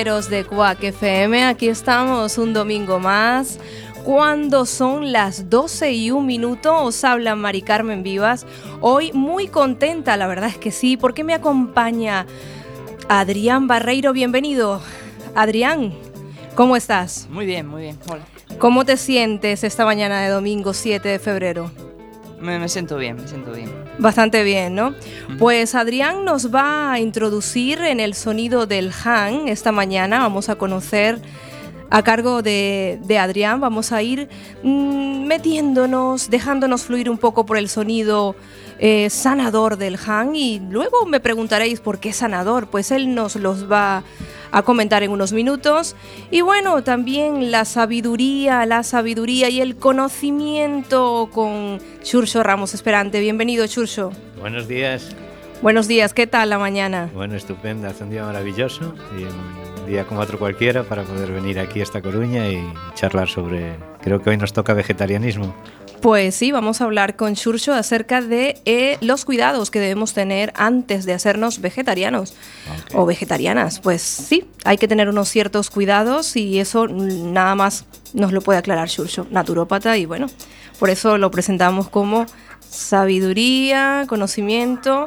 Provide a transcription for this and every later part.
de Cuac FM. Aquí estamos un domingo más. Cuando son las 12 y un minuto, os habla Mari Carmen Vivas. Hoy muy contenta, la verdad es que sí, porque me acompaña Adrián Barreiro. Bienvenido. Adrián, ¿cómo estás? Muy bien, muy bien. Hola. ¿Cómo te sientes esta mañana de domingo 7 de febrero? Me, siento bien, me siento bien. Bastante bien, ¿no? Pues Adrián nos va a introducir en el sonido del Han esta mañana. Vamos a conocer a cargo de, Adrián, vamos a ir mm, metiéndonos, dejándonos fluir un poco por el sonido eh, sanador del Han y luego me preguntaréis por qué sanador, pues él nos los va a comentar en unos minutos. Y bueno, también la sabiduría, la sabiduría y el conocimiento con Churcho Ramos Esperante. Bienvenido, Churcho. Buenos días. Buenos días, ¿qué tal la mañana? Bueno, estupenda, hace un día maravilloso y un día como otro cualquiera para poder venir aquí a esta Coruña y charlar sobre, creo que hoy nos toca vegetarianismo. Pues sí, vamos a hablar con Churcho acerca de eh, los cuidados que debemos tener antes de hacernos vegetarianos o vegetarianas. Pues sí, hay que tener unos ciertos cuidados y eso nada más nos lo puede aclarar Churcho, naturópata, y bueno, por eso lo presentamos como sabiduría, conocimiento.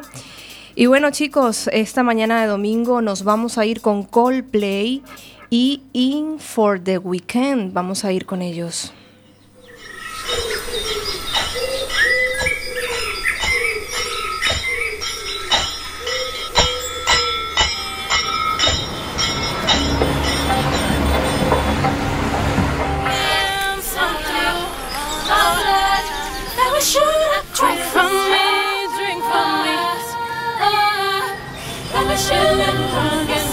Y bueno chicos, esta mañana de domingo nos vamos a ir con Coldplay y In for the Weekend. Vamos a ir con ellos. Hallelujah.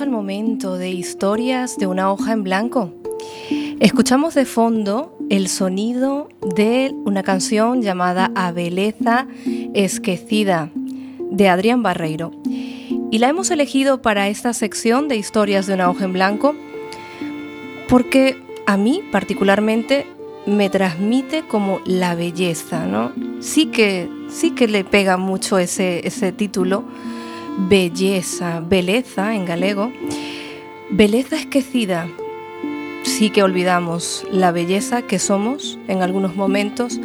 Al momento de historias de una hoja en blanco. Escuchamos de fondo el sonido de una canción llamada A Beleza Esquecida de Adrián Barreiro. Y la hemos elegido para esta sección de historias de una hoja en blanco porque a mí particularmente me transmite como la belleza, ¿no? Sí que, sí que le pega mucho ese, ese título belleza, beleza en galego, beleza esquecida. Sí que olvidamos la belleza que somos en algunos momentos,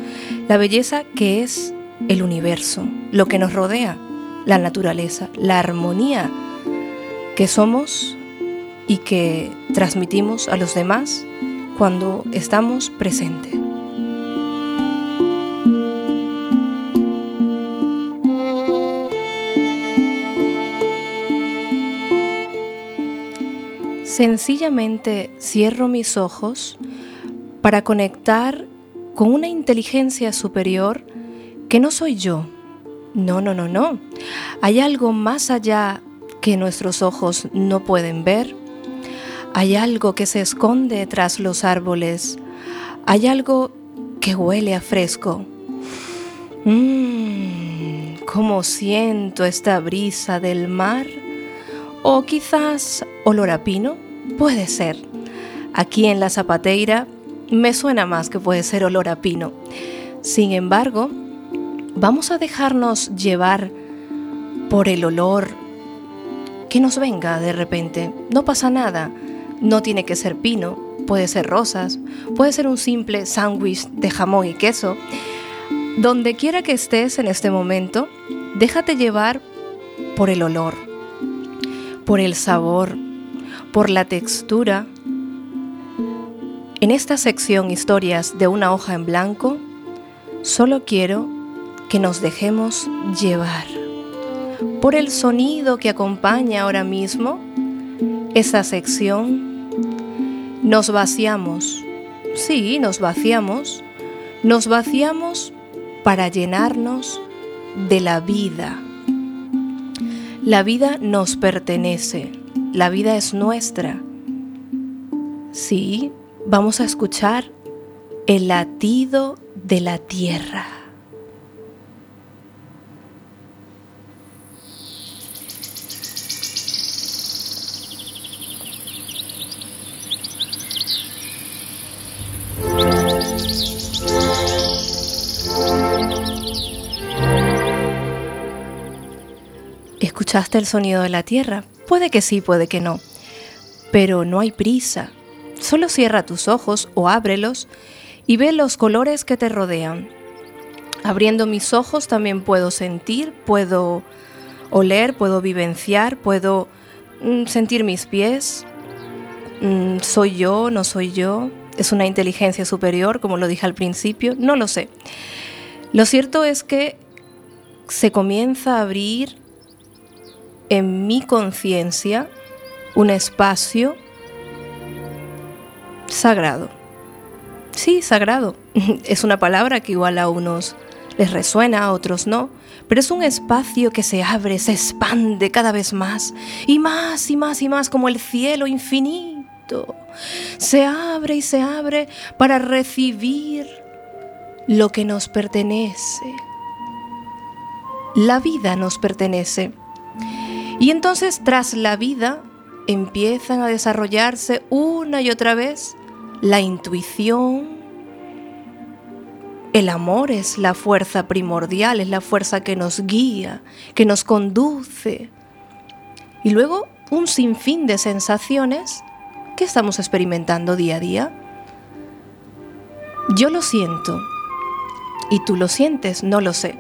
la belleza que es el universo, lo que nos rodea, la naturaleza, la armonía que somos y que transmitimos a los demás cuando estamos presentes. Sencillamente cierro mis ojos para conectar con una inteligencia superior que no soy yo. No, no, no, no. Hay algo más allá que nuestros ojos no pueden ver. Hay algo que se esconde tras los árboles. Hay algo que huele a fresco. Mmm, cómo siento esta brisa del mar. O quizás olor a pino. Puede ser. Aquí en la zapateira me suena más que puede ser olor a pino. Sin embargo, vamos a dejarnos llevar por el olor que nos venga de repente. No pasa nada. No tiene que ser pino, puede ser rosas, puede ser un simple sándwich de jamón y queso. Donde quiera que estés en este momento, déjate llevar por el olor, por el sabor, por la textura. En esta sección Historias de una hoja en blanco, solo quiero que nos dejemos llevar por el sonido que acompaña ahora mismo esa sección. Nos vaciamos, sí, nos vaciamos, nos vaciamos para llenarnos de la vida. La vida nos pertenece. La vida es nuestra. Sí, vamos a escuchar el latido de la tierra. ¿Escuchaste el sonido de la tierra? Puede que sí, puede que no. Pero no hay prisa. Solo cierra tus ojos o ábrelos y ve los colores que te rodean. Abriendo mis ojos también puedo sentir, puedo oler, puedo vivenciar, puedo mm, sentir mis pies. Mm, ¿Soy yo? ¿No soy yo? ¿Es una inteligencia superior, como lo dije al principio? No lo sé. Lo cierto es que se comienza a abrir en mi conciencia un espacio sagrado. Sí, sagrado. Es una palabra que igual a unos les resuena, a otros no, pero es un espacio que se abre, se expande cada vez más y más y más y más como el cielo infinito. Se abre y se abre para recibir lo que nos pertenece. La vida nos pertenece. Y entonces tras la vida empiezan a desarrollarse una y otra vez la intuición, El amor es la fuerza primordial, es la fuerza que nos guía, que nos conduce. Y luego un sinfín de sensaciones que estamos experimentando día a día. Yo lo siento y tú lo sientes, no lo sé.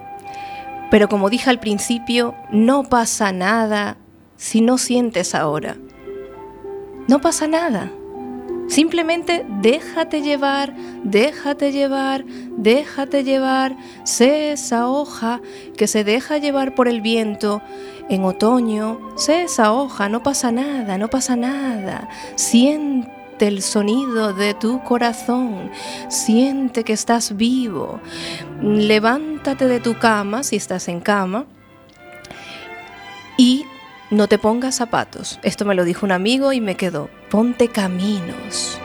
Pero como dije al principio, no pasa nada si no sientes ahora. No pasa nada. Simplemente déjate llevar, déjate llevar, déjate llevar. Sé esa hoja que se deja llevar por el viento en otoño. Sé esa hoja, no pasa nada, no pasa nada. Siente el sonido de tu corazón. Siente que estás vivo. Levántate de tu cama si estás en cama y no te pongas zapatos. Esto me lo dijo un amigo y me quedó. Ponte caminos.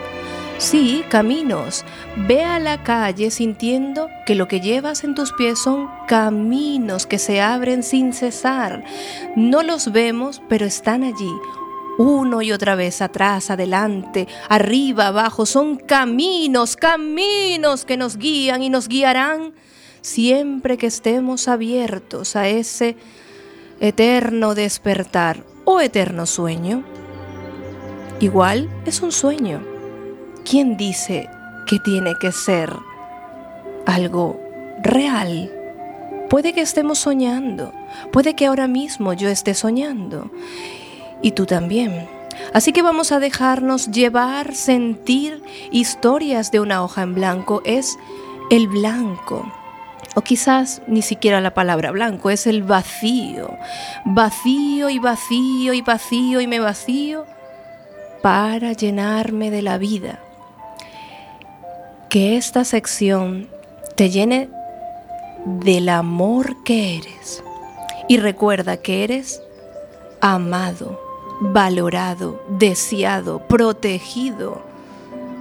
Sí, caminos. Ve a la calle sintiendo que lo que llevas en tus pies son caminos que se abren sin cesar. No los vemos, pero están allí. Uno y otra vez, atrás, adelante, arriba, abajo, son caminos, caminos que nos guían y nos guiarán siempre que estemos abiertos a ese eterno despertar o eterno sueño. Igual es un sueño. ¿Quién dice que tiene que ser algo real? Puede que estemos soñando, puede que ahora mismo yo esté soñando y tú también. Así que vamos a dejarnos llevar, sentir historias de una hoja en blanco. Es el blanco o quizás ni siquiera la palabra blanco, es el vacío. Vacío y vacío y vacío y me vacío para llenarme de la vida. Que esta sección te llene del amor que eres. Y recuerda que eres amado, valorado, deseado, protegido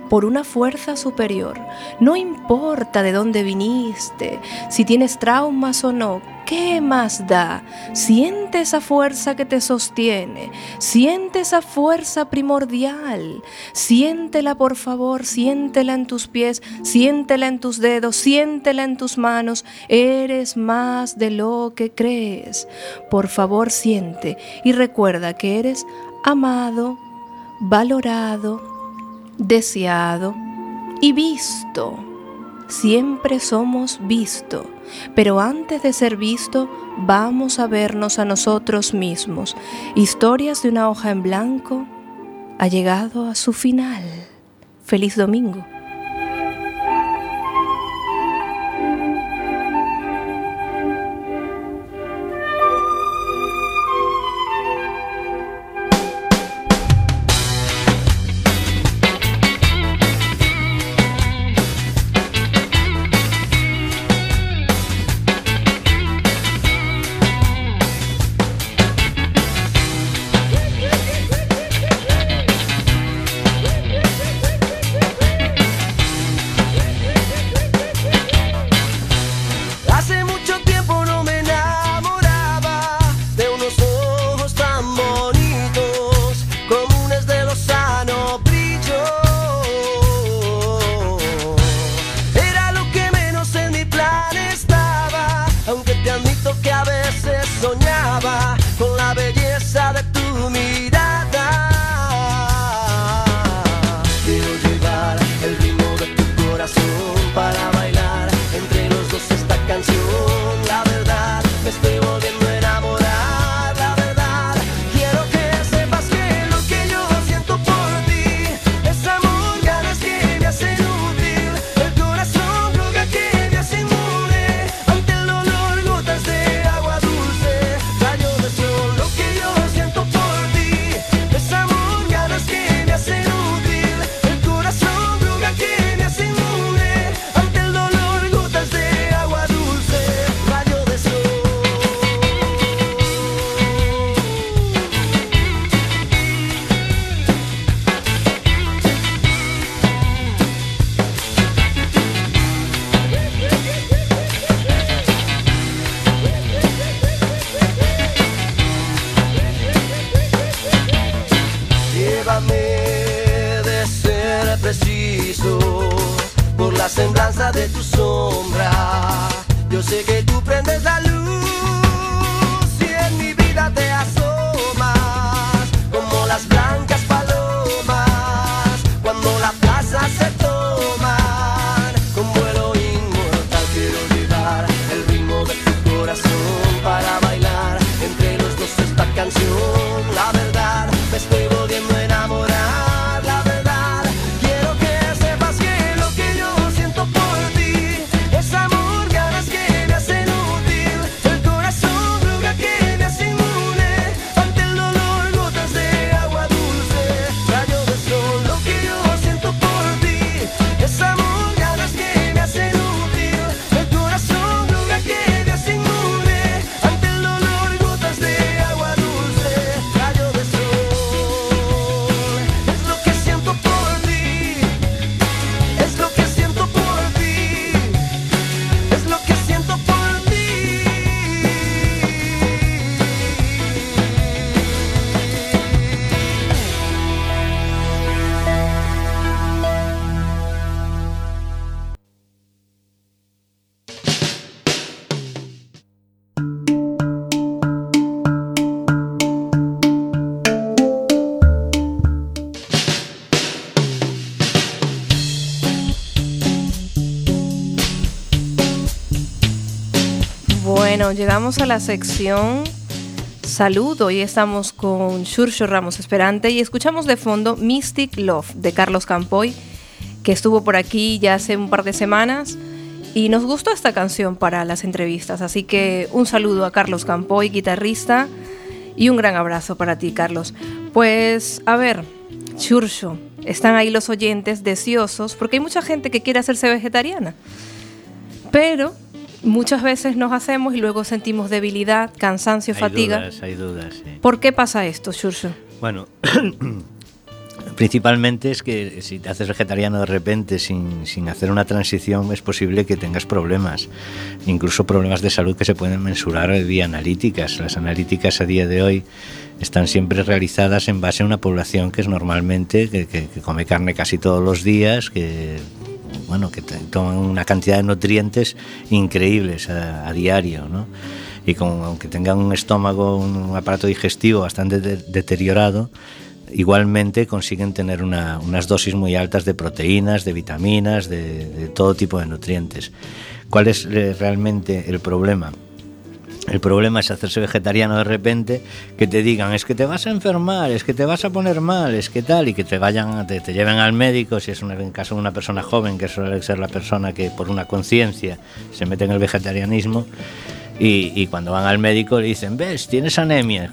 por una fuerza superior. No importa de dónde viniste, si tienes traumas o no, ¿qué más da? Siente esa fuerza que te sostiene, siente esa fuerza primordial, siéntela por favor, siéntela en tus pies, siéntela en tus dedos, siéntela en tus manos, eres más de lo que crees. Por favor, siente. Y recuerda que eres amado, valorado, deseado y visto. Siempre somos visto, pero antes de ser visto, vamos a vernos a nosotros mismos. Historias de una hoja en blanco ha llegado a su final. Feliz domingo. Llegamos a la sección Salud. Hoy estamos con Xurxo Ramos Esperante y escuchamos de fondo Mystic Love de Carlos Campoy, que estuvo por aquí ya hace un par de semanas y nos gustó esta canción para las entrevistas. Así que un saludo a Carlos Campoy, guitarrista, y un gran abrazo para ti, Carlos. Pues, a ver, Xurxo, están ahí los oyentes deseosos porque hay mucha gente que quiere hacerse vegetariana. Pero muchas veces nos hacemos y luego sentimos debilidad, cansancio, Hay fatiga. dudas, hay dudas, sí. ¿Por qué pasa esto, Xurxo? Bueno, principalmente es que si te haces vegetariano de repente sin, sin hacer una transición es posible que tengas problemas, incluso problemas de salud que se pueden mensurar vía analíticas. Las analíticas a día de hoy están siempre realizadas en base a una población que es normalmente que, que- que come carne casi todos los días, que bueno, que toman una cantidad de nutrientes increíbles a, diario, ¿no? Y con, aunque tengan un estómago, un aparato digestivo bastante de- deteriorado, igualmente consiguen tener una- unas dosis muy altas de proteínas, de vitaminas, de, de todo tipo de nutrientes. ¿Cuál es eh, realmente el problema? El problema es hacerse vegetariano de repente, que te digan, es que te vas a enfermar, es que te vas a poner mal, es que tal, y que te vayan, te, te lleven al médico, si es un, en caso de una persona joven, que suele ser la persona que por una conciencia se mete en el vegetarianismo, y, cuando van al médico le dicen, ves, tienes anemia.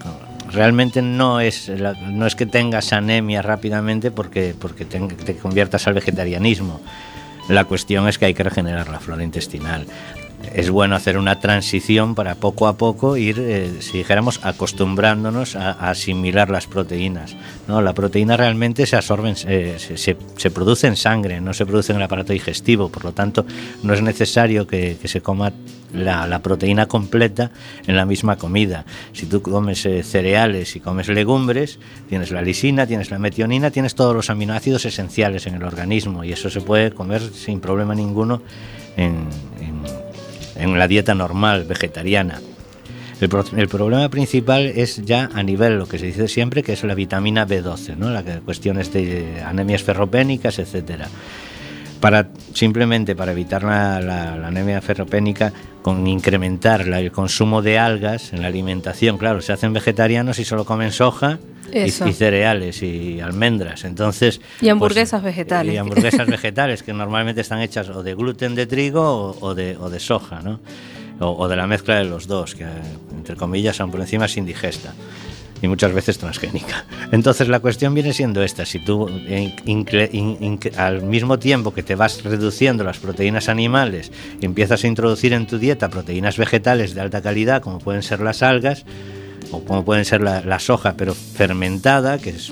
Realmente no es, no es que tengas anemia rápidamente porque, porque te, te conviertas al vegetarianismo. La cuestión es que hay que regenerar la flora intestinal. Es bueno hacer una transición para poco a poco ir, eh, si dijéramos, acostumbrándonos a, a asimilar las proteínas. ¿no? La proteína realmente se absorbe, eh, se, se- se produce en sangre, no se produce en el aparato digestivo, por lo tanto no es necesario que, que se coma la, la proteína completa en la misma comida. Si tú comes eh, cereales y comes legumbres, tienes la lisina, tienes la metionina, tienes todos los aminoácidos esenciales en el organismo y eso se puede comer sin problema ninguno en, en- en la dieta normal, vegetariana. El, pro- el problema principal es ya a nivel, lo que se dice siempre, que es la vitamina B12, ¿no? la que- cuestiones de anemias ferropénicas, etcétera para simplemente para evitar la, la- la anemia ferropénica con incrementar la- el consumo de algas en la alimentación. Claro se hacen vegetarianos y solo comen soja y, cereales y almendras. Entonces Y hamburguesas pues, vegetales. y hamburguesas vegetales que normalmente están hechas o de gluten de trigo o, o de, o de soja no o, o de la mezcla de los dos que entre comillas son por encima es indigesta y muchas veces transgénica. Entonces la cuestión viene siendo esta, si tú al mismo tiempo que te vas reduciendo las proteínas animales empiezas a introducir en tu dieta proteínas vegetales de alta calidad, como pueden ser las algas, o como pueden ser la, la soja, pero fermentada, que es,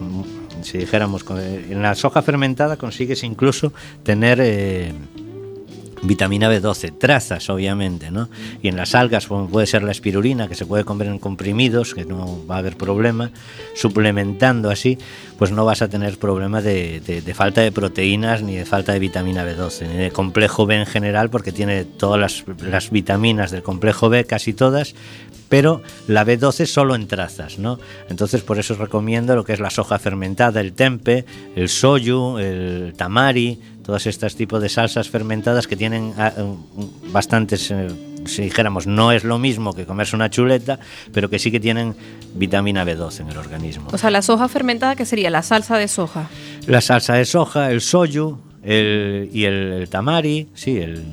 si dijéramos, en la soja fermentada consigues incluso tener... eh, vitamina B12, trazas obviamente, ¿no? Y en las algas puede ser la espirulina, que se puede comer en comprimidos, que no va a haber problema, suplementando así, pues no vas a tener problema de, falta de proteínas ni de falta de vitamina B12, ni de complejo B en general, porque tiene todas las, vitaminas del complejo B, casi todas, pero la B12 solo en trazas, ¿no? Entonces por eso recomiendo lo que es la soja fermentada, el tempe, el soyu, el tamari, todos estos tipos de salsas fermentadas que tienen ah, bastantes, eh, si dijéramos, no es lo mismo que comerse una chuleta, pero que sí que tienen vitamina B12 en el organismo. O sea, la soja fermentada, que sería la salsa de soja. La salsa de soja, el soyu el, y el, tamari, sí, el,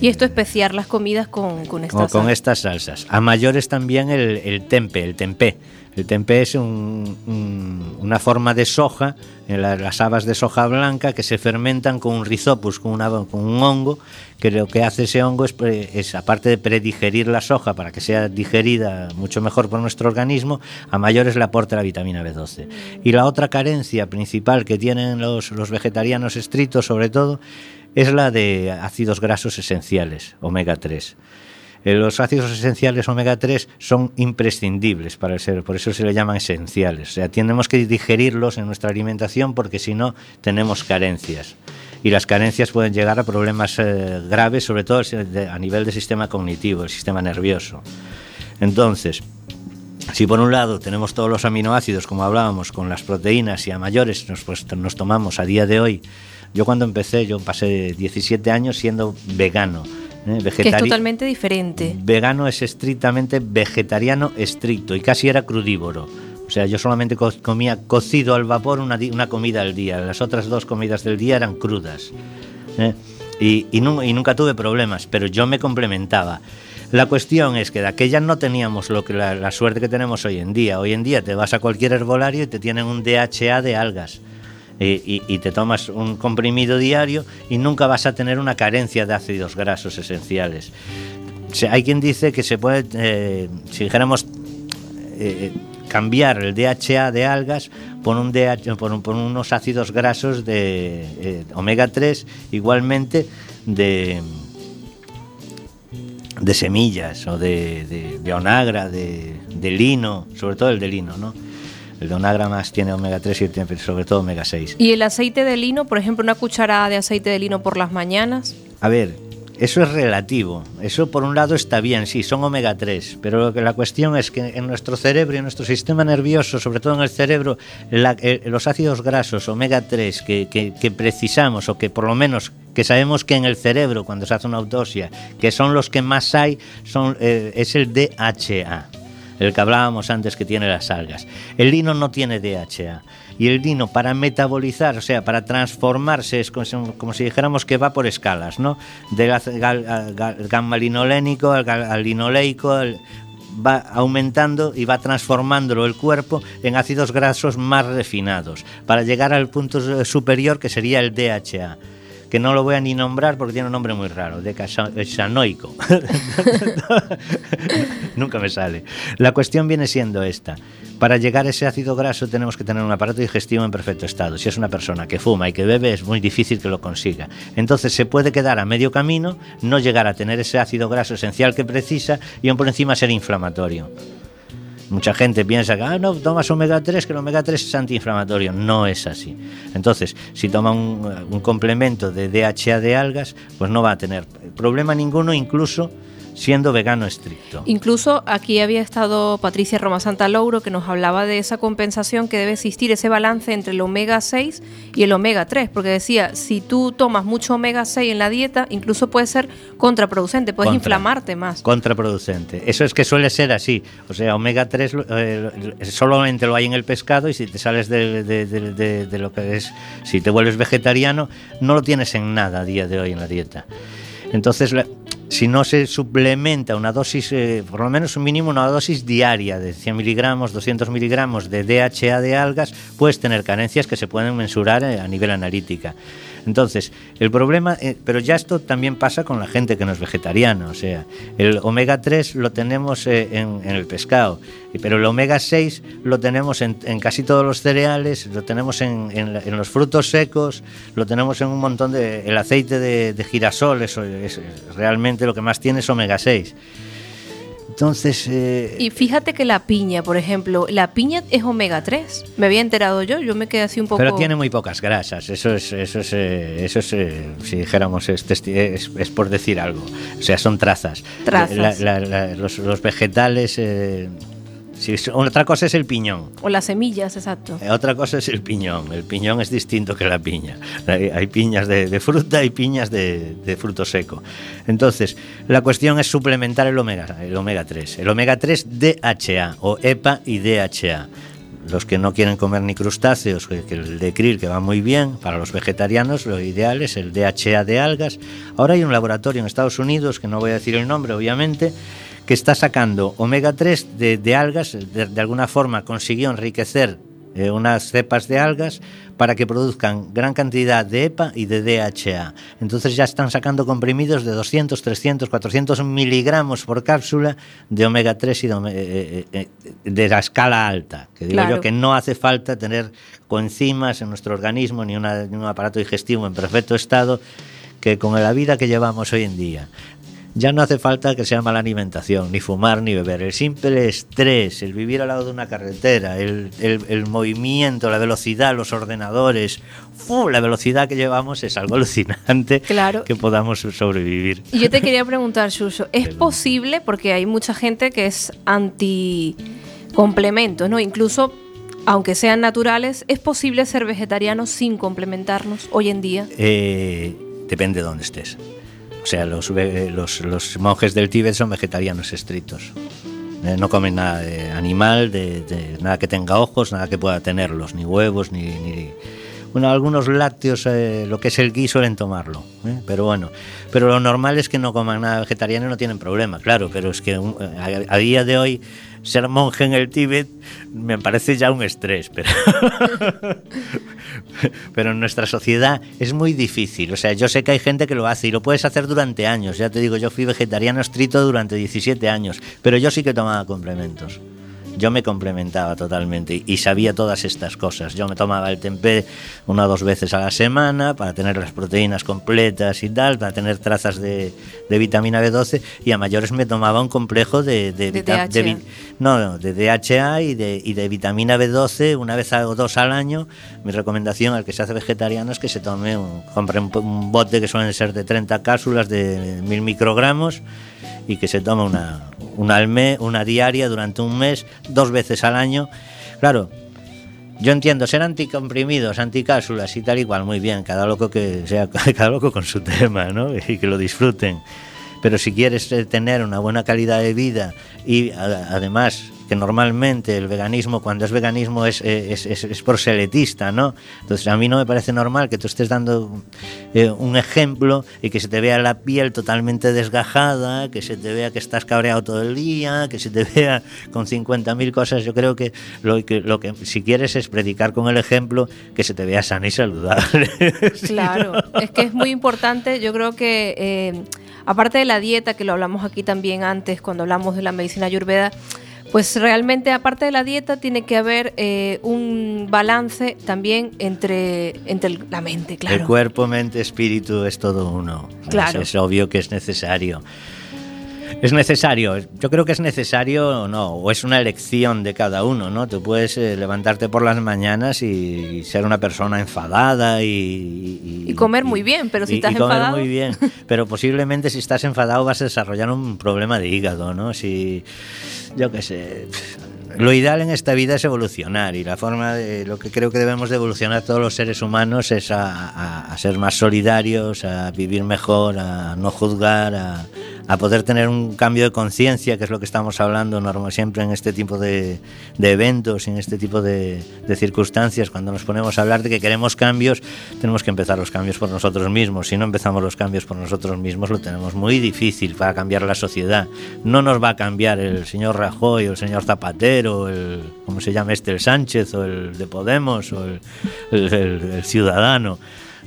Y esto especiar las comidas con, con esta o con sal. estas salsas. A mayores también el, el tempe, el tempé. El tempé es un- un- una forma de soja, las habas de soja blanca que se fermentan con un rizopus, con, una- con un hongo, que lo que hace ese hongo es, aparte de predigerir la soja para que sea digerida mucho mejor por nuestro organismo, a mayores le aporta la vitamina B12. Y la otra carencia principal que tienen los, los vegetarianos estrictos, sobre todo, es la de ácidos grasos esenciales, omega 3. Eh, Los ácidos esenciales omega 3 son imprescindibles para el ser, por eso se le llaman esenciales. O sea, tenemos que digerirlos en nuestra alimentación porque si no tenemos carencias. Y las carencias pueden llegar a problemas eh, graves, sobre todo a nivel del sistema cognitivo, el sistema nervioso. Entonces, si por un lado tenemos todos los aminoácidos, como hablábamos, con las proteínas y a mayores nos, pues, nos tomamos a día de hoy, yo cuando empecé, yo pasé 17 años siendo vegano. ¿Eh? Que es totalmente diferente. Vegano es estrictamente vegetariano estricto y casi era crudívoro. O sea, yo solamente co- comía cocido al vapor una, una comida al día. Las otras dos comidas del día eran crudas. ¿eh? Y, y nu- y nunca tuve problemas, pero yo me complementaba. La cuestión es que de aquella no teníamos lo que la, la suerte que tenemos hoy en día. Hoy en día te vas a cualquier herbolario y te tienen un DHA de algas. Y, te tomas un comprimido diario y nunca vas a tener una carencia de ácidos grasos esenciales. Hay quien dice que se puede, eh, si dijéramos, eh, cambiar el DHA de algas por, un DH, por unos ácidos grasos de eh, omega 3, igualmente de, de semillas o de, de, de onagra, de, de lino, sobre todo el de lino, ¿no? El de onagra más tiene omega 3 y tiene sobre todo omega 6. Y el aceite de lino, por ejemplo, una cucharada de aceite de lino por las mañanas. A ver, eso es relativo. Eso por un lado está bien, sí, son omega 3, pero lo que la cuestión es que en nuestro cerebro y en nuestro sistema nervioso, sobre todo en el cerebro, la- eh, los ácidos grasos omega 3 que, que- que precisamos o que por lo menos que sabemos que en el cerebro cuando se hace una autopsia, que son los que más hay, son, eh, es el DHA el que hablábamos antes que tiene las algas. El lino no tiene DHA. Y el lino para metabolizar, o sea, para transformarse, es como si, dijéramos que va por escalas, ¿no? Del gamma linolénico al, al linoleico, va aumentando y va transformándolo el cuerpo en ácidos grasos más refinados, para llegar al punto superior que sería el DHA que no lo voy a ni nombrar porque tiene un nombre muy raro, decasanoico. Nunca me sale. La cuestión viene siendo esta. Para llegar a ese ácido graso tenemos que tener un aparato digestivo en perfecto estado. Si es una persona que fuma y que bebe es muy difícil que lo consiga. Entonces se puede quedar a medio camino, no llegar a tener ese ácido graso esencial que precisa y aún por encima ser inflamatorio. Mucha gente piensa que, ah, no, tomas omega 3, que el omega 3 es antiinflamatorio. No es así. Entonces, si toma un, un complemento de DHA de algas, pues no va a tener problema ninguno, incluso siendo vegano estricto. Incluso aquí había estado Patricia Roma Santa Louro que nos hablaba de esa compensación que debe existir, ese balance entre el omega 6 y el omega 3, porque decía, si tú tomas mucho omega 6 en la dieta, incluso puede ser contraproducente, puedes Contra- inflamarte más. Contraproducente. Eso es que suele ser así. O sea, omega 3 eh, solamente lo hay en el pescado y si te sales de, de- de- de- de lo que es, si te vuelves vegetariano, no lo tienes en nada a día de hoy en la dieta. Entonces, si no se suplementa una dosis, eh, por lo menos un mínimo una dosis diaria de 100 miligramos, 200 miligramos de DHA de algas, puedes tener carencias que se pueden mensurar eh, a nivel analítica. Entonces, el problema, eh, pero ya esto también pasa con la gente que no es vegetariana, o sea, el omega 3 lo tenemos eh, en, el pescado, pero el omega 6 lo tenemos en, casi todos los cereales, lo tenemos en, los frutos secos, lo tenemos en un montón de... El aceite de, de girasol, eso es realmente lo que más tiene es omega 6. Entonces... eh, Y fíjate que la piña, por ejemplo, la piña es omega 3. Me había enterado yo, yo me quedé así un poco... Pero tiene muy pocas grasas, eso es, eso es, eh, eso es eh, si dijéramos, es, es- es por decir algo. O sea, son trazas. Trazas. La- la- la- los, los vegetales, si es- otra cosa es el piñón. O las semillas, exacto. eh, Otra cosa es el piñón. El piñón es distinto que la piña. Hay, hay piñas de, de fruta y piñas de, de fruto seco. Entonces, la cuestión es suplementar el omega, el omega 3. El omega 3 DHA o EPA y DHA. Los que no quieren comer ni crustáceos, que el de krill que va muy bien, para los vegetarianos lo ideal es el DHA de algas. Ahora hay un laboratorio en Estados Unidos, que no voy a decir el nombre obviamente, que está sacando omega 3 de, de algas, de, de alguna forma consiguió enriquecer eh, unas cepas de algas para que produzcan gran cantidad de EPA y de DHA. Entonces ya están sacando comprimidos de 200, 300, 400 miligramos por cápsula de omega 3 y de, eh, eh, eh, de la escala alta. Que digo Claro. yo que no hace falta tener coenzimas en nuestro organismo ni, una- ni un aparato digestivo en perfecto estado que con la vida que llevamos hoy en día. Ya no hace falta que sea mala alimentación, ni fumar, ni beber. El simple estrés, el vivir al lado de una carretera, el, el- el movimiento, la velocidad, los ordenadores, ¡fu! la velocidad que llevamos es algo alucinante Claro. que podamos sobrevivir. Y yo te quería preguntar, Shusho, ¿es posible, porque hay mucha gente que es anti complementos, ¿no? Incluso, aunque sean naturales, ¿es posible ser vegetariano sin complementarnos hoy en día? Eh, depende de dónde estés. O sea, los, los, los monjes del Tíbet son vegetarianos estrictos. Eh, no comen nada de animal, de, nada que tenga ojos, nada que pueda tenerlos, ni huevos, ni... bueno, algunos lácteos, eh, lo que es el gui, suelen tomarlo. ¿eh? Pero bueno, pero lo normal es que no coman nada vegetariano y no tienen problema, claro. Pero es que a, a día de hoy ser monje en el Tíbet me parece ya un estrés. Pero pero en nuestra sociedad es muy difícil. O sea, yo sé que hay gente que lo hace y lo puedes hacer durante años. Ya te digo, yo fui vegetariano estricto durante 17 años, pero yo sí que tomaba complementos. Yo me complementaba totalmente y sabía todas estas cosas. Yo me tomaba el tempeh una o dos veces a la semana para tener las proteínas completas y tal, para tener trazas de, de vitamina B12 y a mayores me tomaba un complejo de, de, De vita- de DHA. no, no, de DHA y de, y de vitamina B12 una vez o dos al año. Mi recomendación al que se hace vegetariano es que se tome un, compre un, un bote que suelen ser de 30 cápsulas de 1000 microgramos y que se tome una, una una diaria durante un mes, dos veces al año. Claro, yo entiendo ser anticomprimidos, anticápsulas y tal y cual, muy bien, cada loco que sea, cada loco con su tema, ¿no? Y que lo disfruten. Pero si quieres tener una buena calidad de vida y además que normalmente el veganismo, cuando es veganismo, es, eh, es, es- es proselitista, ¿no? Entonces a mí no me parece normal que tú estés dando eh, un ejemplo y que se te vea la piel totalmente desgajada, que se te vea que estás cabreado todo el día, que se te vea con 50.000 cosas. Yo creo que lo, que lo que si quieres es predicar con el ejemplo que se te vea sana y saludable. Claro, es que es muy importante, yo creo que eh, aparte de la dieta, que lo hablamos aquí también antes cuando hablamos de la medicina ayurveda, pues realmente aparte de la dieta tiene que haber eh, un balance también entre, entre la mente, claro. El cuerpo, mente, espíritu es todo uno. Claro. Es, es obvio que es necesario. Es necesario, yo creo que es necesario o no, o es una elección de cada uno, ¿no? Tú puedes eh, levantarte por las mañanas y, y ser una persona enfadada y... Y, Y comer muy bien, pero si estás y comer enfadado- muy bien, pero posiblemente si estás enfadado vas a desarrollar un problema de hígado, ¿no? Si, yo qué sé... Lo ideal en esta vida es evolucionar y la forma de lo que creo que debemos de evolucionar todos los seres humanos es a, a- ser más solidarios, a vivir mejor, a no juzgar, a, a poder tener un cambio de conciencia, que es lo que estamos hablando normal, siempre en este tipo de, de eventos, en este tipo de, circunstancias. Cuando nos ponemos a hablar de que queremos cambios, tenemos que empezar los cambios por nosotros mismos. Si no empezamos los cambios por nosotros mismos, lo tenemos muy difícil para cambiar la sociedad. No nos va a cambiar el señor Rajoy o el señor Zapatero, el, ¿cómo se llama este? El Sánchez o el de Podemos o el Ciudadano.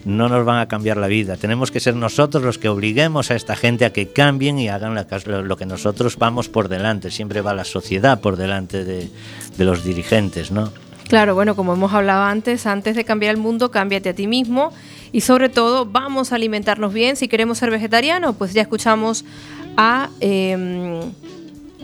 No nos van a cambiar la vida. Tenemos que ser nosotros los que obliguemos a esta gente a que cambien y hagan lo que nosotros vamos por delante. Siempre va la sociedad por delante de, los dirigentes, ¿no? Claro, bueno, como hemos hablado antes, antes de cambiar el mundo, cámbiate a ti mismo y sobre todo vamos a alimentarnos bien. Si queremos ser vegetarianos, pues ya escuchamos a... Eh,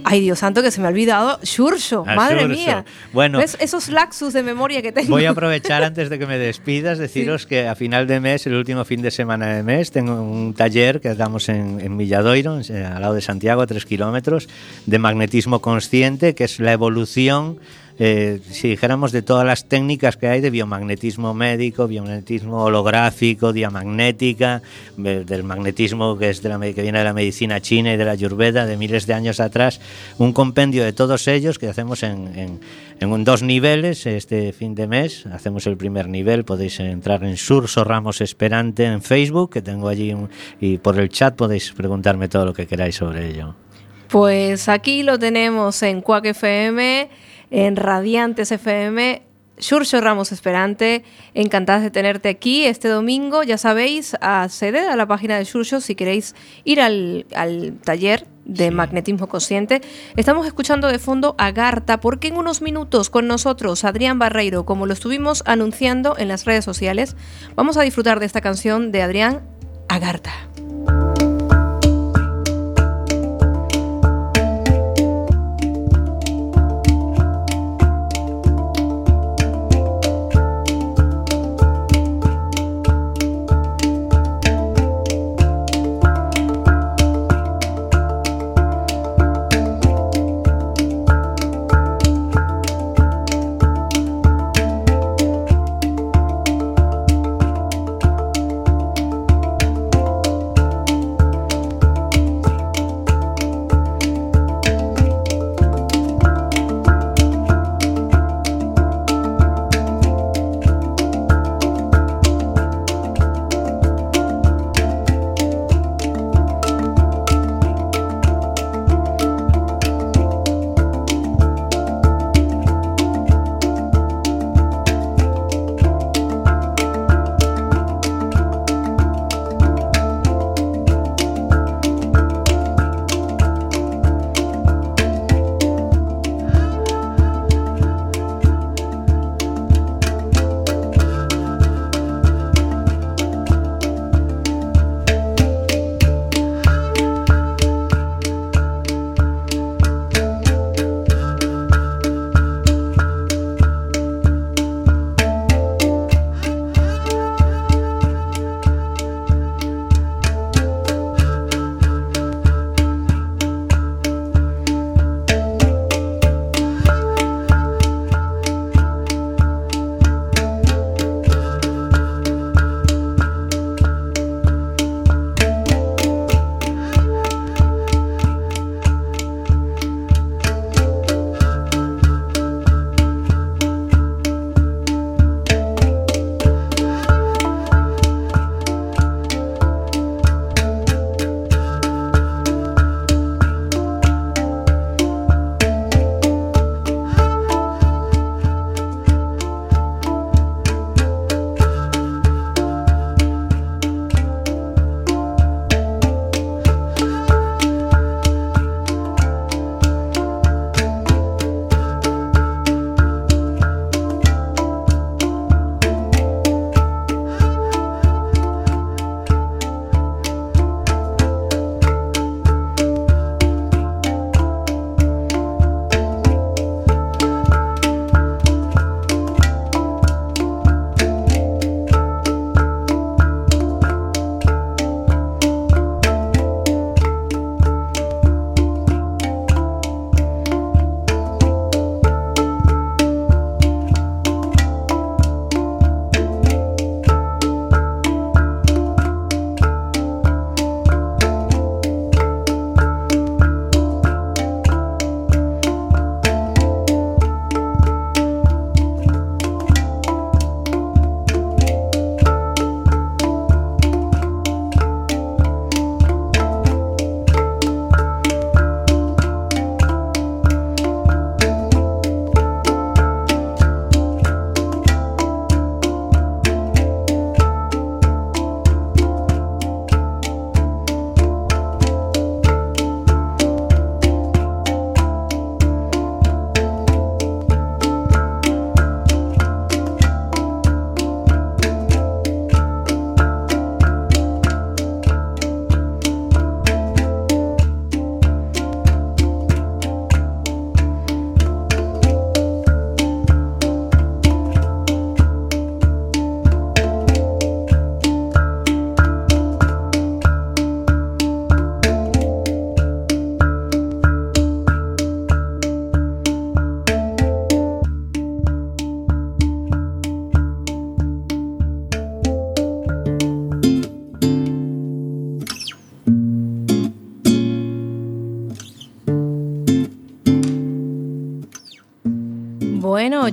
Ay, Dios santo, que se me ha olvidado. Shurso, madre mía. Bueno, esos laxus de memoria que tengo. Voy a aprovechar antes de que me despidas, deciros que a final de mes, el último fin de semana de mes, tengo un taller que damos en, en Milladoiro, al lado de Santiago, a tres kilómetros, de magnetismo consciente, que es la evolución eh, si dijéramos de todas las técnicas que hay de biomagnetismo médico, biomagnetismo holográfico, diamagnética, del magnetismo que, es de la, que viene de la medicina china y de la ayurveda de miles de años atrás, un compendio de todos ellos que hacemos en, en, dos niveles este fin de mes. Hacemos el primer nivel, podéis entrar en Surso Ramos Esperante en Facebook, que tengo allí, y por el chat podéis preguntarme todo lo que queráis sobre ello. Pues aquí lo tenemos en Cuac FM en Radiantes FM. Xurxo Ramos Esperante, encantadas de tenerte aquí este domingo. Ya sabéis, acceded a la página de Xurxo si queréis ir al, taller de magnetismo consciente. Estamos escuchando de fondo a Garta porque en unos minutos con nosotros Adrián Barreiro, como lo estuvimos anunciando en las redes sociales, vamos a disfrutar de esta canción de Adrián Agarta.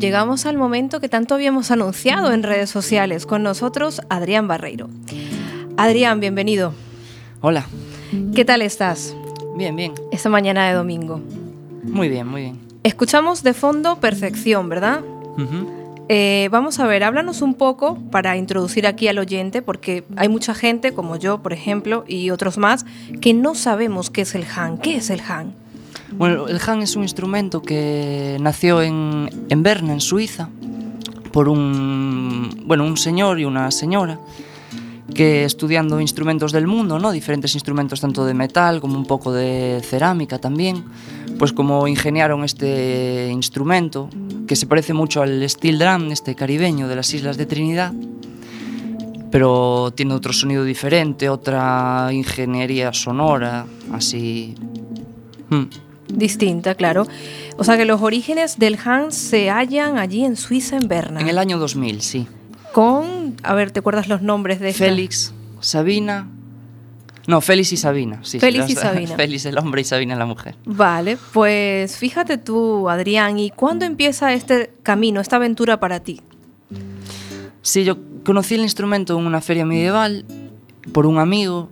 Llegamos al momento que tanto habíamos anunciado en redes sociales. Con nosotros, Adrián Barreiro. Adrián, bienvenido. Hola. ¿Qué tal estás Bien, bien. esta mañana de domingo? Muy bien, muy bien. Escuchamos de fondo Perfección, ¿verdad? Eh, vamos a ver, háblanos un poco para introducir aquí al oyente, porque hay mucha gente, como yo, por ejemplo, y otros más, que no sabemos qué es el Han. ¿Qué es el Han? Bueno, el han es un instrumento que nació en, en Berna, en Suiza, por un, bueno, un señor y una señora que estudiando instrumentos del mundo, ¿no? diferentes instrumentos tanto de metal como un poco de cerámica también, pues como ingeniaron este instrumento que se parece mucho al steel drum, este caribeño de las Islas de Trinidad, pero tiene otro sonido diferente, otra ingeniería sonora, así... Hmm. Distinta, claro. O sea que los orígenes del Han se hallan allí en Suiza, en Berna. En el año 2000, sí. Con, a ver, ¿te acuerdas los nombres de esta? Félix, Sabina. No, Félix y Sabina. Sí, Félix y Sabina. Félix el hombre y Sabina la mujer. Vale, pues fíjate tú, Adrián, ¿y cuándo empieza este camino, esta aventura para ti? Sí, yo conocí el instrumento en una feria medieval por un amigo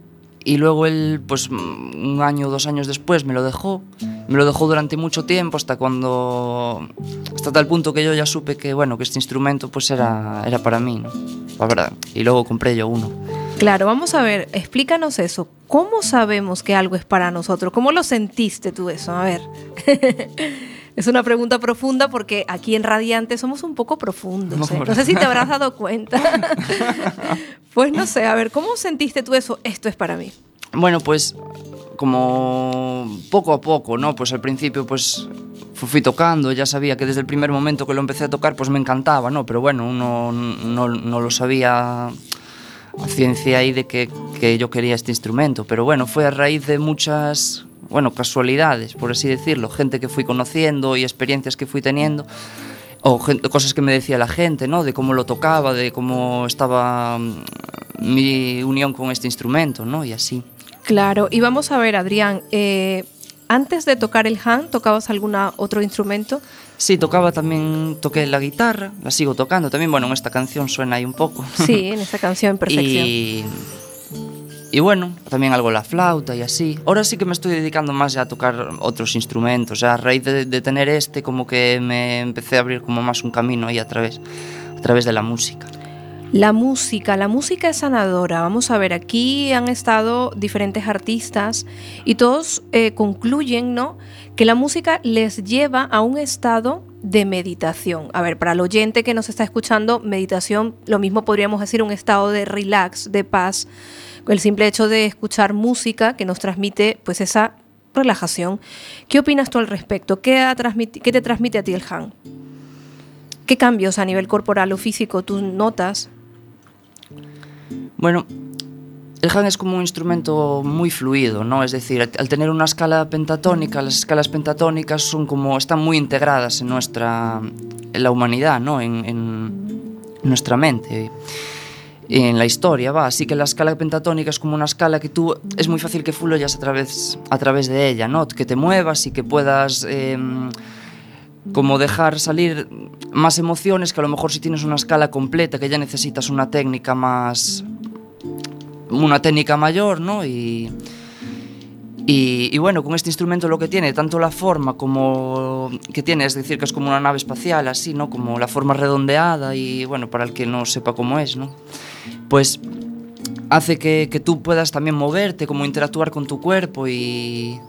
y luego él, pues mm, un año o dos años después me lo dejó. Me lo dejó durante mucho tiempo hasta cuando... hasta tal punto que yo ya supe que, bueno, que este instrumento pues era, era para mí, ¿no? La verdad. Y luego compré yo uno. Claro, vamos a ver, explícanos eso. ¿Cómo sabemos que algo es para nosotros? ¿Cómo lo sentiste tú eso? A ver. es una pregunta profunda porque aquí en Radiante somos un poco profundos. ¿eh? No sé si te habrás dado cuenta. pues no sé, a ver, ¿cómo sentiste tú eso? Esto es para mí. Bueno, pues como poco a poco, ¿no? Pues al principio pues fu- fui tocando, ya sabía que desde el primer momento que lo empecé a tocar pues me encantaba, ¿no? Pero bueno, uno no, no lo sabía a ciencia ahí de que, que yo quería este instrumento. Pero bueno, fue a raíz de muchas, bueno, casualidades, por así decirlo, gente que fui conociendo y experiencias que fui teniendo. O cosas que me decía la gente, ¿no? De cómo lo tocaba, de cómo estaba mm, mi unión con este instrumento, ¿no? Y así. Claro, y vamos a ver, Adrián, eh, antes de tocar el Han, ¿tocabas algún otro instrumento? Sí, tocaba también, toqué la guitarra, la sigo tocando también, bueno, en esta canción suena ahí un poco. Sí, en esta canción Perfección. Y, y bueno, también algo la flauta y así. Ahora sí que me estoy dedicando más ya a tocar otros instrumentos, a raíz de, de tener este como que me empecé a abrir como más un camino ahí a través, a través de la música. La música, la música es sanadora. Vamos a ver, aquí han estado diferentes artistas y todos eh, concluyen, ¿no? Que la música les lleva a un estado de meditación. A ver, para el oyente que nos está escuchando, meditación, lo mismo podríamos decir un estado de relax, de paz, el simple hecho de escuchar música que nos transmite, pues esa relajación. ¿Qué opinas tú al respecto? ¿Qué, te transmite a ti el Han? ¿Qué cambios a nivel corporal o físico tú notas? Bueno, el Han es como un instrumento muy fluido, ¿no? Es decir, al- tener una escala pentatónica, las escalas pentatónicas son como están muy integradas en nuestra en la humanidad, ¿no? En nuestra mente. en la historia, va, así que la escala pentatónica es como una escala que tú es muy fácil que fluyas a través, a través de ella, ¿no? Que te muevas y que puedas eh, como dejar salir más emociones que a lo mejor si tienes una escala completa que ya necesitas una técnica más una técnica mayor, ¿no? Y, y, y, bueno, con este instrumento lo que tiene, tanto la forma como que tiene, es decir, que es como una nave espacial, así, ¿no? Como la forma redondeada y bueno, para el que no sepa cómo es, ¿no? pues hace que, que tú puedas también moverte, como interactuar con tu cuerpo y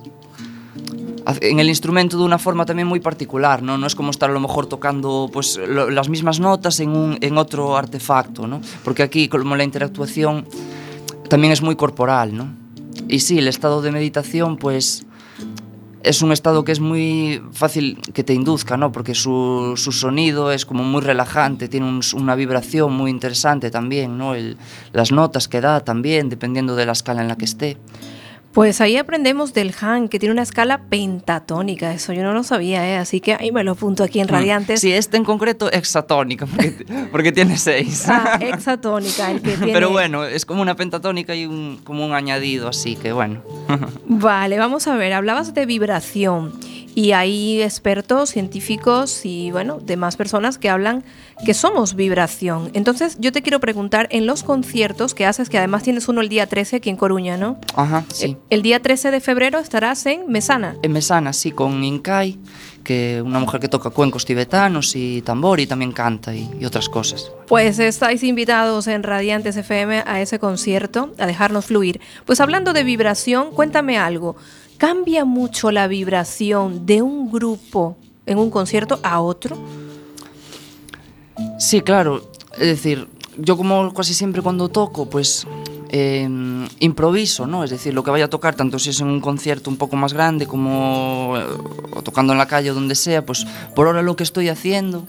en el instrumento de una forma también muy particular, ¿no? No es como estar a lo mejor tocando pues, lo, las mismas notas en, un, en otro artefacto, ¿no? Porque aquí, como la interactuación también es muy corporal, ¿no? Y sí, el estado de meditación, pues es un estado que es muy fácil que te induzca, ¿no? Porque su, su sonido es como muy relajante, tiene un, una vibración muy interesante también, ¿no? El, las notas que da también, dependiendo de la escala en la que esté. Pues ahí aprendemos del Han, que tiene una escala pentatónica. Eso yo no lo sabía, ¿eh? así que ahí me lo apunto aquí en Radiantes. Sí, este en concreto hexatónica, porque, porque tiene seis. Ah, hexatónica, el que tiene. Pero bueno, es como una pentatónica y un, como un añadido, así que bueno. Vale, vamos a ver, hablabas de vibración. Y hay expertos, científicos y bueno, demás personas que hablan que somos vibración. Entonces yo te quiero preguntar, en los conciertos que haces, que además tienes uno el día 13 aquí en Coruña, ¿no? Ajá, sí. El, el día 13 de febrero estarás en Mesana. En Mesana, sí, con Inkai, que una mujer que toca cuencos tibetanos y tambor y también canta y, y otras cosas. Pues estáis invitados en Radiantes FM a ese concierto, a dejarnos fluir. Pues hablando de vibración, cuéntame algo. ¿Cambia mucho la vibración de un grupo en un concierto a otro? Sí, claro. Es decir, yo como casi siempre cuando toco, pues eh, improviso, ¿no? Es decir, lo que vaya a tocar, tanto si es en un concierto un poco más grande como tocando en la calle o donde sea, pues por ahora lo que estoy haciendo,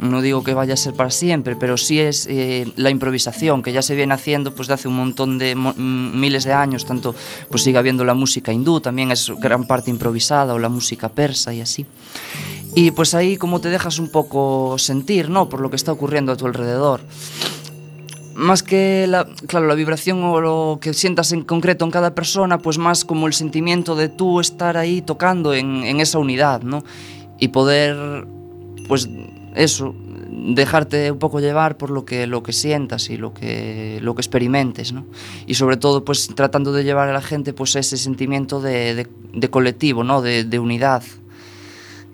no digo que vaya a ser para siempre, pero sí es eh, la improvisación que ya se viene haciendo pues de hace un montón de mm, miles de años, tanto pues sigue habiendo la música hindú, también es gran parte improvisada o la música persa y así. Y pues ahí como te dejas un poco sentir, ¿no? Por lo que está ocurriendo a tu alrededor. Más que la, claro, la vibración o lo que sientas en concreto en cada persona, pues más como el sentimiento de tú estar ahí tocando en, en esa unidad, ¿no? Y poder, pues eso, dejarte un poco llevar por lo que, lo que sientas y lo que, lo que experimentes, ¿no? Y sobre todo, pues tratando de llevar a la gente pues ese sentimiento de, de- de colectivo, ¿no? De, de unidad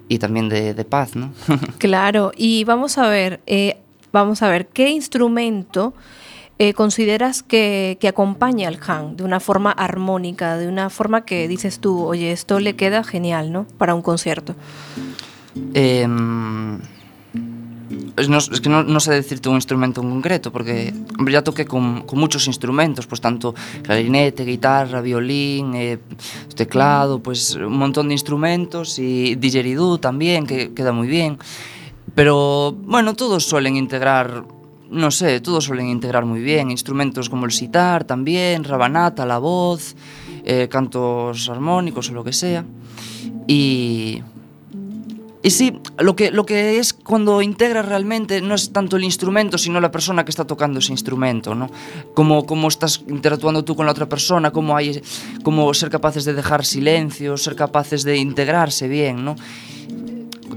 y también de, de paz, ¿no? Claro, y vamos a ver, eh, vamos a ver, ¿qué instrumento eh, consideras que, que acompaña al Han de una forma armónica, de una forma que dices tú, oye, esto le queda genial, ¿no? Para un concierto. Em, nos, es que non, non sei decirte un instrumento en concreto, porque hombre, ya toqué con, con muchos instrumentos, pues tanto clarinete, guitarra, violín, eh, teclado, pues un montón de instrumentos y didgeridoo también, que queda muy bien. Pero bueno, todos suelen integrar no sé, todos suelen integrar muy bien, instrumentos como el sitar también, rabanata, la voz, eh, cantos armónicos o lo que sea. Y y sí, lo que, lo que es cuando integras realmente no es tanto el instrumento, sino la persona que está tocando ese instrumento, ¿no? Cómo, cómo estás interactuando tú con la otra persona, cómo, hay, ser capaces de dejar silencio, ser capaces de integrarse bien, ¿no?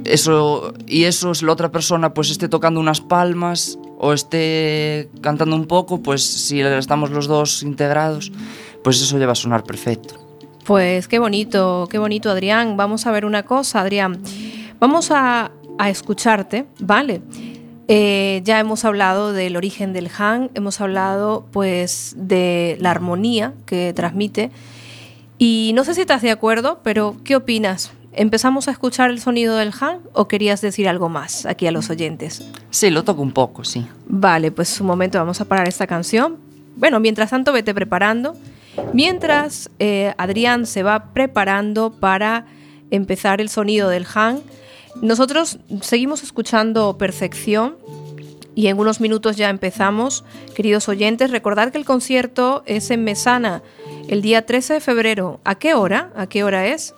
Eso, y eso es la otra persona, pues esté tocando unas palmas o esté cantando un poco, pues si estamos los dos integrados, pues eso lleva a sonar perfecto. Pues qué bonito, qué bonito, Adrián. Vamos a ver una cosa, Adrián. Vamos a, a escucharte, ¿vale? Eh, ya hemos hablado del origen del Han, hemos hablado pues de la armonía que transmite. Y no sé si estás de acuerdo, pero ¿qué opinas? ¿Empezamos a escuchar el sonido del Han o querías decir algo más aquí a los oyentes? Sí, lo toco un poco, sí. Vale, pues un momento, vamos a parar esta canción. Bueno, mientras tanto, vete preparando. Mientras eh, Adrián se va preparando para empezar el sonido del Han, nosotros seguimos escuchando Percepción y en unos minutos ya empezamos. Queridos oyentes, recordad que el concierto es en Mesana el día 13 de febrero. ¿A qué hora? ¿A qué hora es?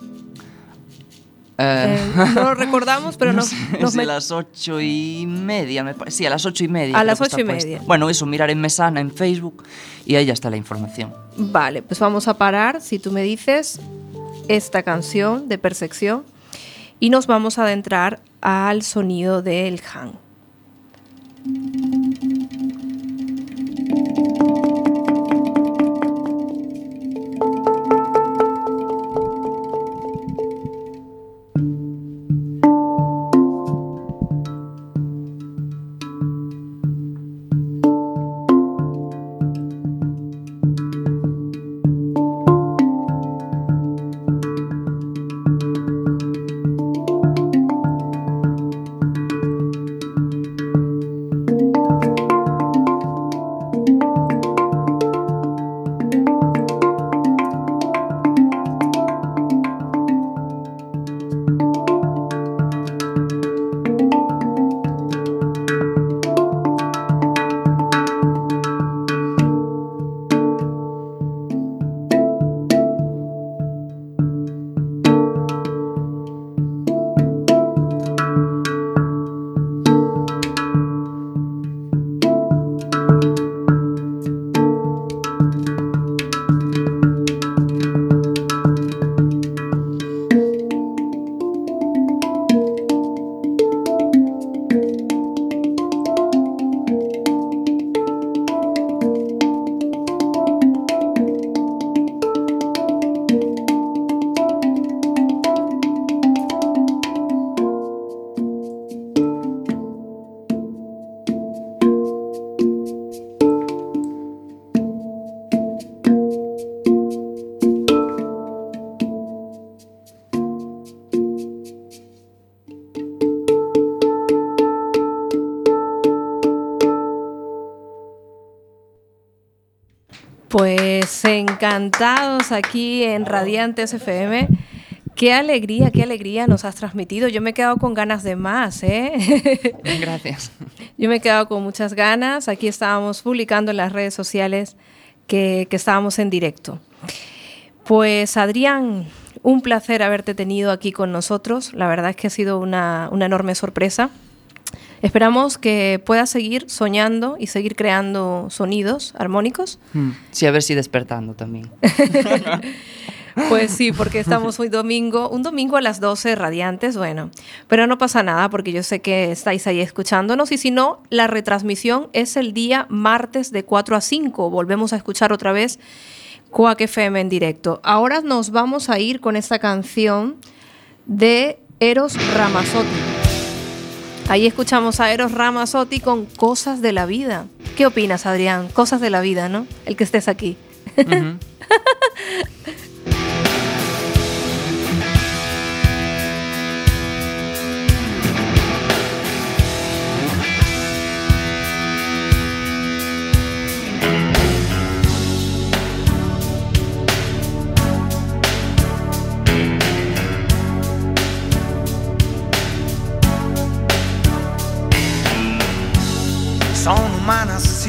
Eh, Eh, no lo recordamos, pero no nos, sé, nos met- las ocho y media, me parece. Sí, a las ocho y media. A las ocho y puesta. media. Bueno, eso, mirar en Mesana, en Facebook, y ahí ya está la información. Vale, pues vamos a parar, si tú me dices, esta canción de Percepción y nos vamos a adentrar al sonido del Han. Encantados aquí en Radiantes FM. Qué alegría, qué alegría nos has transmitido. Yo me he quedado con ganas de más, ¿eh? Gracias. Yo me he quedado con muchas ganas. Aquí estábamos publicando en las redes sociales que, que estábamos en directo. Pues Adrián, un placer haberte tenido aquí con nosotros. La verdad es que ha sido una, una enorme sorpresa. Esperamos que puedas seguir soñando y seguir creando sonidos armónicos. Sí, a ver si despertando también. Pues sí, porque estamos hoy domingo, un domingo a las 12 radiantes, bueno, pero no pasa nada porque yo sé que estáis ahí escuchándonos y si no, la retransmisión es el día martes de 4 a 5, volvemos a escuchar otra vez Quack FM en directo. Ahora nos vamos a ir con esta canción de Eros Ramazzotti. Ahí escuchamos a Eros Ramazzotti con Cosas de la Vida. ¿Qué opinas, Adrián? Cosas de la vida, ¿no? El que estés aquí.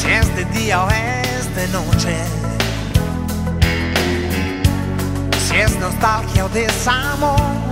Si es de día o es de noche. Si es nostalgia o desamor.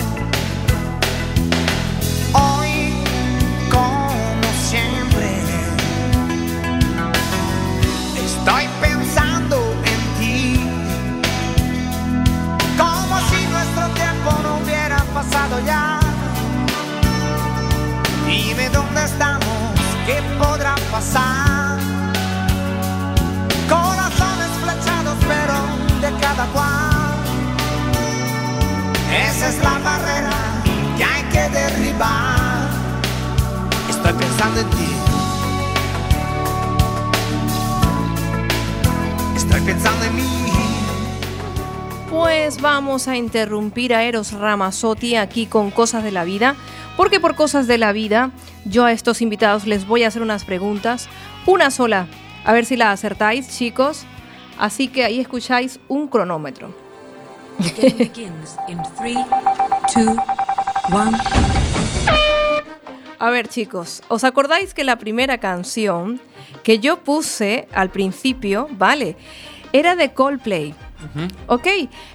A interrumpir a Eros Ramazzotti aquí con Cosas de la Vida, porque por Cosas de la Vida yo a estos invitados les voy a hacer unas preguntas, una sola, a ver si la acertáis, chicos. Así que ahí escucháis un cronómetro. A ver, chicos, ¿os acordáis que la primera canción que yo puse al principio, vale, era de Coldplay? Ok,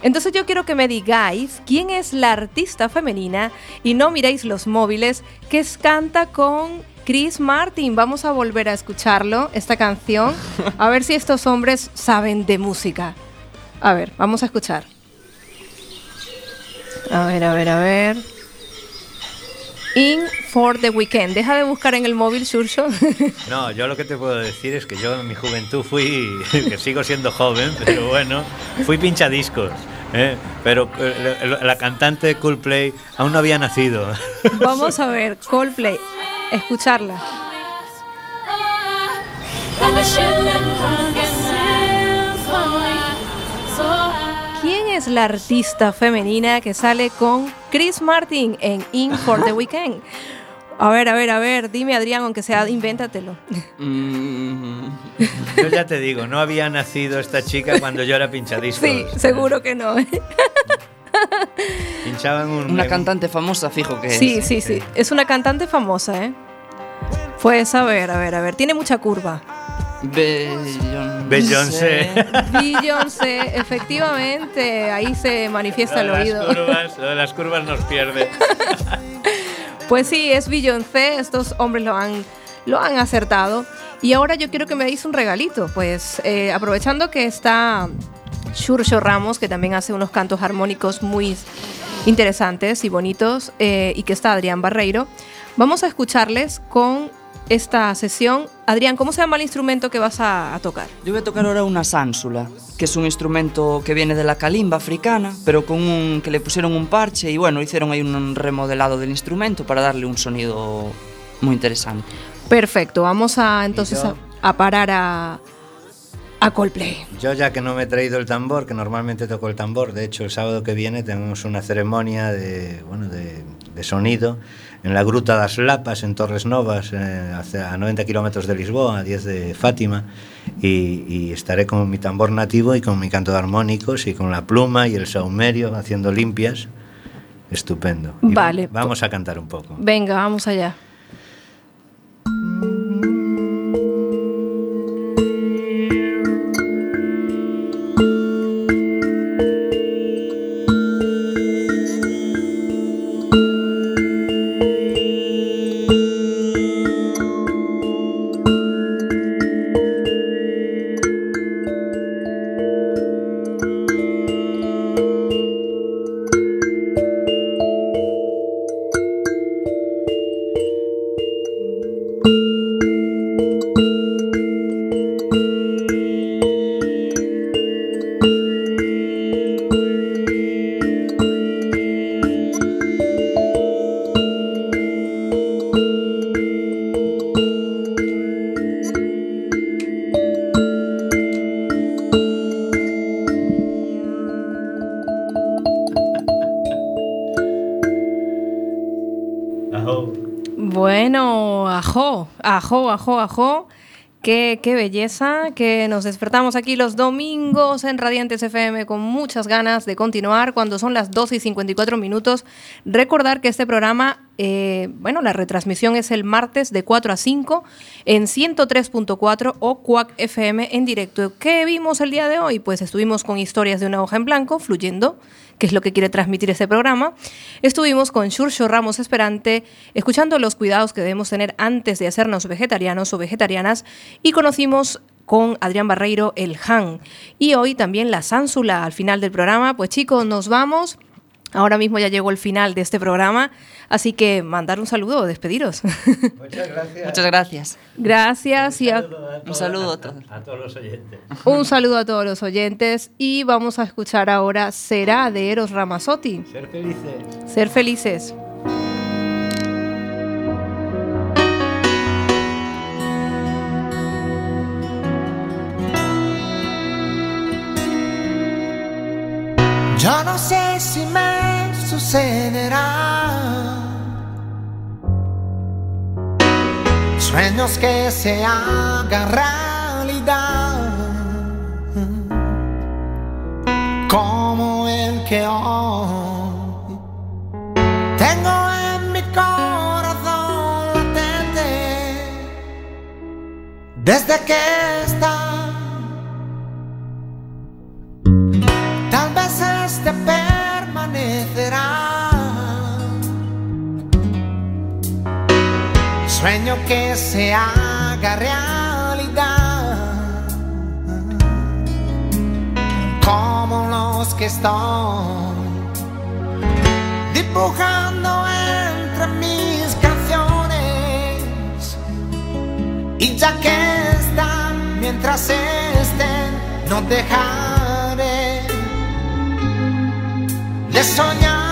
entonces yo quiero que me digáis quién es la artista femenina y no miréis los móviles que es- canta con Chris Martin. Vamos a volver a escucharlo, esta canción, a ver si estos hombres saben de música. A ver, vamos a escuchar. A ver, a ver, a ver. In for the Weekend. Deja de buscar en el móvil, Shurcho. No, yo lo que te puedo decir es que yo en mi juventud fui, que sigo siendo joven, pero bueno, fui pinchadiscos. ¿eh? Pero eh, la, la cantante de Coldplay aún no había nacido. Vamos a ver, Coldplay. Escucharla. Es la artista femenina que sale con Chris Martin en In for the Weekend? A ver, a ver, a ver, dime Adrián, aunque sea, invéntatelo. Mm, Yo ya te digo, no había nacido esta chica cuando yo era pinchadiscos. Sí, seguro que no. ¿eh? Pinchaba en un... una cantante famosa, fijo que Sí, es. sí, sí. Es una cantante famosa, ¿eh? Pues a ver, a ver, a ver. Tiene mucha curva. Beyoncé. Beyoncé. Efectivamente. Ahí se manifiesta el Lo oído. las curvas, lo de las curvas nos pierde. Pues sí, es Beyoncé, estos hombres lo han, lo han acertado. Y ahora yo quiero que me deis un regalito, pues eh, aprovechando que está Shurcho Ramos, que también hace unos cantos armónicos muy interesantes y bonitos, eh, y que está Adrián Barreiro, vamos a escucharles con esta sesión. Adrián, ¿cómo se llama el instrumento que vas a, a tocar? Yo voy a tocar ahora una sánsula, que es un instrumento que viene de la calimba africana, pero con un que le pusieron un parche y bueno, hicieron ahí un remodelado del instrumento para darle un sonido muy interesante. Perfecto, vamos a entonces yo? a, a parar a, a Coldplay. Yo ya que no me he traído el tambor, que normalmente toco el tambor, de hecho el sábado que viene tenemos una ceremonia de, bueno, de, de sonido en la Gruta das Lapas, en Torres Novas, eh, a 90 kilómetros de Lisboa, a 10 de Fátima, y, y estaré con mi tambor nativo y con mi canto de armónicos y con la pluma y el saumerio haciendo limpias. Estupendo. Y Vale, Vamos a cantar un poco. Venga, vamos allá. Ajo, ajo, ajo. Qué, qué belleza, que nos despertamos aquí los domingos en Radiantes FM con muchas ganas de continuar cuando son las 12 y 54 minutos. Recordar que este programa, eh, bueno, la retransmisión es el martes de 4 a 5 en 103.4 o Quack FM en directo. ¿Qué vimos el día de hoy? Pues estuvimos con historias de una hoja en blanco, fluyendo, que es lo que quiere transmitir este programa. Estuvimos con Xurxo Ramos Esperante, escuchando los cuidados que debemos tener antes de hacernos vegetarianos o vegetarianas, y conocimos con Adrián Barreiro el Han. Y hoy también la sánsula al final del programa. Pues chicos, nos vamos. Ahora mismo ya llegó el final de este programa, así que mandar un saludo, despediros. Muchas gracias. Muchas gracias. Gracias y a- Un saludo a todos. A todos los oyentes. un saludo a todos los oyentes y vamos a escuchar ahora Será de Eros Ramazzotti. Ser felices. Ser felices. Yo no sé si me sucederá. Sueños que se hagan realidad. Como el que hoy tengo en mi corazón latente. Desde que está Sueño que se haga realidad. Como los que estoy dibujando entre mis canciones. Y ya que están, mientras estén, no dejaré de soñar.